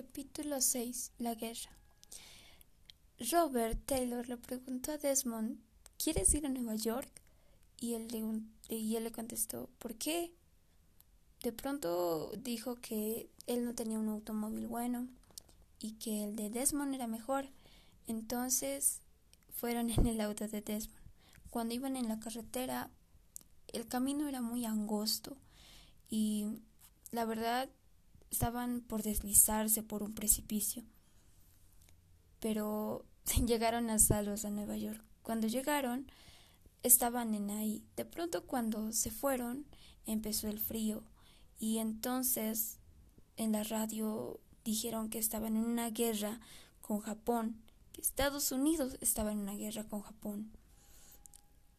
Capítulo 6 La guerra Robert Taylor le preguntó a Desmond ¿Quieres ir a Nueva York? Y él, le, y él le contestó ¿Por qué? De pronto dijo que él no tenía un automóvil bueno y que el de Desmond era mejor. Entonces fueron en el auto de Desmond. Cuando iban en la carretera, el camino era muy angosto y la verdad estaban por deslizarse por un precipicio. Pero llegaron a salvos a Nueva York. Cuando llegaron, estaban en ahí. De pronto cuando se fueron, empezó el frío y entonces en la radio dijeron que estaban en una guerra con Japón, que Estados Unidos estaba en una guerra con Japón.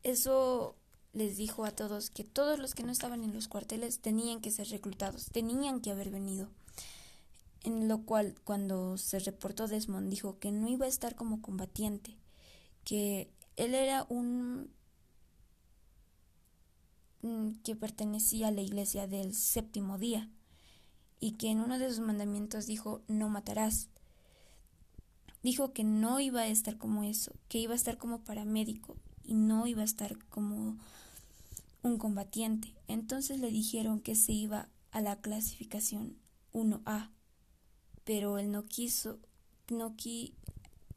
Eso les dijo a todos que todos los que no estaban en los cuarteles tenían que ser reclutados, tenían que haber venido. En lo cual, cuando se reportó Desmond, dijo que no iba a estar como combatiente, que él era un que pertenecía a la iglesia del séptimo día y que en uno de sus mandamientos dijo no matarás. Dijo que no iba a estar como eso, que iba a estar como paramédico y no iba a estar como un combatiente. Entonces le dijeron que se iba a la clasificación 1A, pero él no quiso, no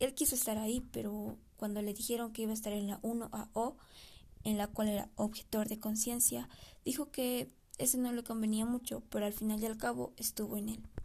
él quiso estar ahí, pero cuando le dijeron que iba a estar en la 1AO, en la cual era objetor de conciencia, dijo que ese no le convenía mucho, pero al final y al cabo estuvo en él.